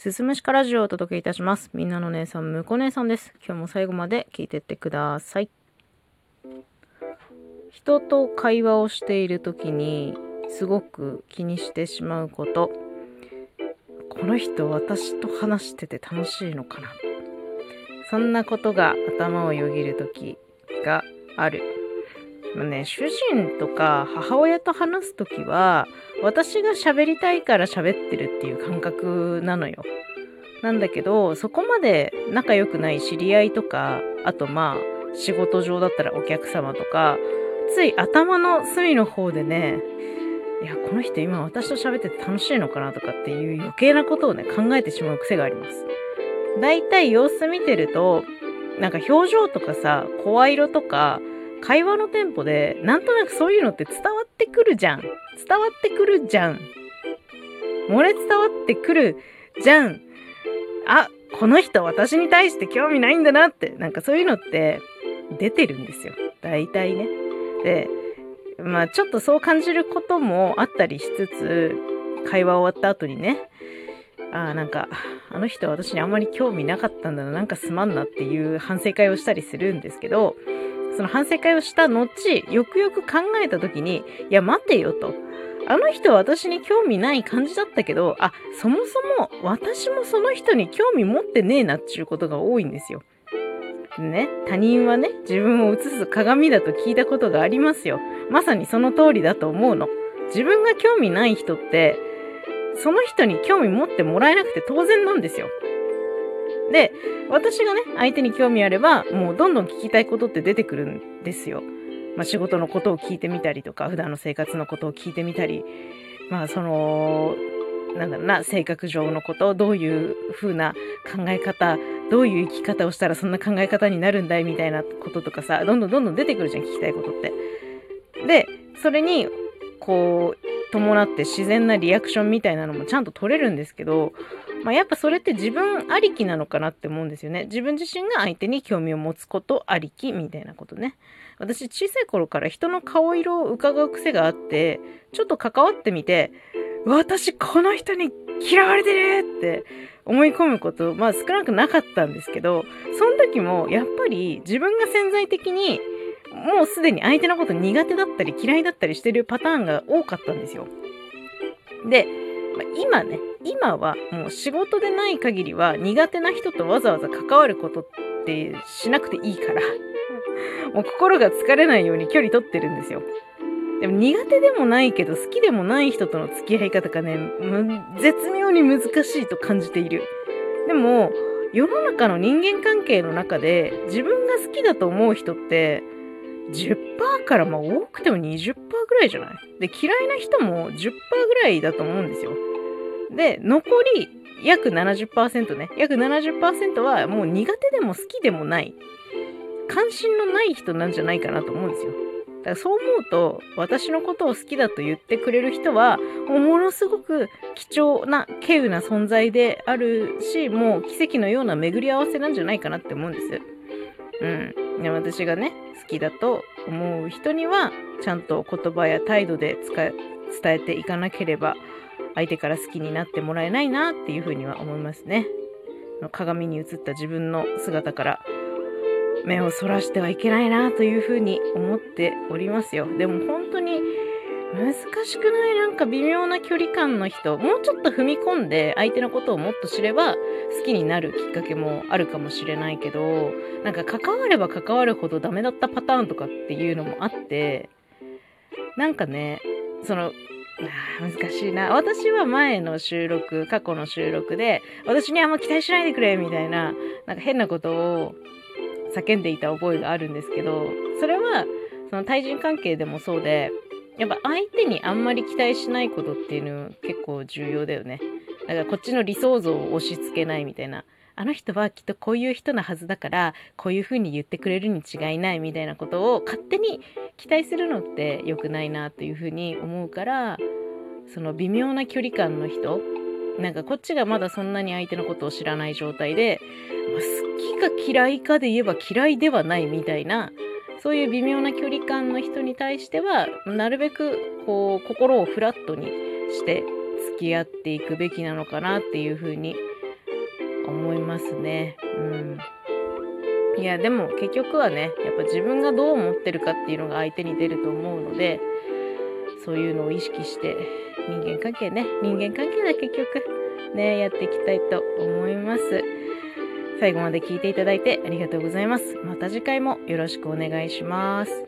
すすむしかラジオをお届けいたします。みんなの姉さん、むこ姉さんです。今日も最後まで聞いてってください。人と会話をしている時にすごく気にしてしまうこと。この人私と話してて楽しいのかなそんなことが頭をよぎる時がある。ね、主人とか母親と話す時は私が喋りたいから喋ってるっていう感覚なのよ。なんだけどそこまで仲良くない知り合いとかあとまあ仕事上だったらお客様とかつい頭の隅の方でねいやこの人今私と喋ってて楽しいのかなとかっていう余計なことをね考えてしまう癖があります。だいたい様子見てるとなんか表情とかさ声色とか会話のテンポでなんとなくそういうのって伝わってくるじゃん。伝わってくるじゃん。漏れ伝わってくるじゃん。あこの人私に対して興味ないんだなって。なんかそういうのって出てるんですよ。大体ね。でまあちょっとそう感じることもあったりしつつ会話終わった後にね。あなんかあの人私にあんまり興味なかったんだな。なんかすまんなっていう反省会をしたりするんですけどその反省会をした後よくよく考えた時にいや待てよとあの人は私に興味ない感じだったけどあそもそも私もその人に興味持ってねえなっていうことが多いんですよ。ね、他人はね、自分を映す鏡だと聞いたことがありますよ。まさにその通りだと思うの。自分が興味ない人って、その人に興味持ってもらえなくて当然なんですよ。で、私がね、相手に興味あれば、もうどんどん聞きたいことって出てくるんですよ。まあ仕事のことを聞いてみたりとか、普段の生活のことを聞いてみたり、まあその、なんだろうな、性格上のこと、どういう風な考え方、どういう生き方をしたらそんな考え方になるんだいみたいなこととかさ、どんどんどんどん出てくるじゃん、聞きたいことって。で、それに、こう、伴って自然なリアクションみたいなのもちゃんと取れるんですけど、まあ、やっぱそれって自分ありきなのかなって思うんですよね。自分自身が相手に興味を持つことありきみたいなことね。私小さい頃から人の顔色を伺う癖があって、ちょっと関わってみて、私この人に嫌われてるって思い込むこと、まあ少なくなかったんですけど、その時もやっぱり自分が潜在的にもうすでに相手のこと苦手だったり嫌いだったりしてるパターンが多かったんですよ。で、まあ今ね、今はもう仕事でない限りは苦手な人とわざわざ関わることってしなくていいから、もう心が疲れないように距離取ってるんですよ。でも苦手でもないけど好きでもない人との付き合い方がね、む絶妙に難しいと感じている。でも、世の中の人間関係の中で自分が好きだと思う人って10%からまあ多くても20%ぐらいじゃない？で、嫌いな人も10%ぐらいだと思うんですよ。で、残り約70%ね。約70%はもう苦手でも好きでもない。関心のない人なんじゃないかなと思うんですよ。だからそう思うと私のことを好きだと言ってくれる人はものすごく貴重な稀有な存在であるしもう奇跡のような巡り合わせなんじゃないかなって思うんです。うん、私がね好きだと思う人にはちゃんと言葉や態度で伝えていかなければ相手から好きになってもらえないなっていうふうには思いますね。鏡に映った自分の姿から目をそらしてはいけないなというふうに思っておりますよ。でも本当に難しくない？なんか微妙な距離感の人、もうちょっと踏み込んで相手のことをもっと知れば好きになるきっかけもあるかもしれないけど、なんか関われば関わるほどダメだったパターンとかっていうのもあって、なんかね、その、あ難しいな。私は前の収録、過去の収録で、私にあんま期待しないでくれみたいな、なんか変なことを叫んでいた覚えがあるんですけど、それは、その対人関係でもそうで、やっぱ相手にあんまり期待しないことっていうの結構重要だよね。だからこっちの理想像を押し付けないみたいな。あの人はきっとこういう人なはずだから、こういう風に言ってくれるに違いないみたいなことを勝手に期待するのって良くないなという風に思うから、その微妙な距離感の人、なんかこっちがまだそんなに相手のことを知らない状態で、まあ好きか嫌いかで言えば嫌いではないみたいな、そういう微妙な距離感の人に対しては、なるべくこう心をフラットにして付き合っていくべきなのかなっていうふうに思いますね。うん。いや、でも結局はね、やっぱ自分がどう思ってるかっていうのが相手に出ると思うので、そういうのを意識して人間関係ね、人間関係だ結局ね、やっていきたいと思います。最後まで聞いていただいてありがとうございます。また次回もよろしくお願いします。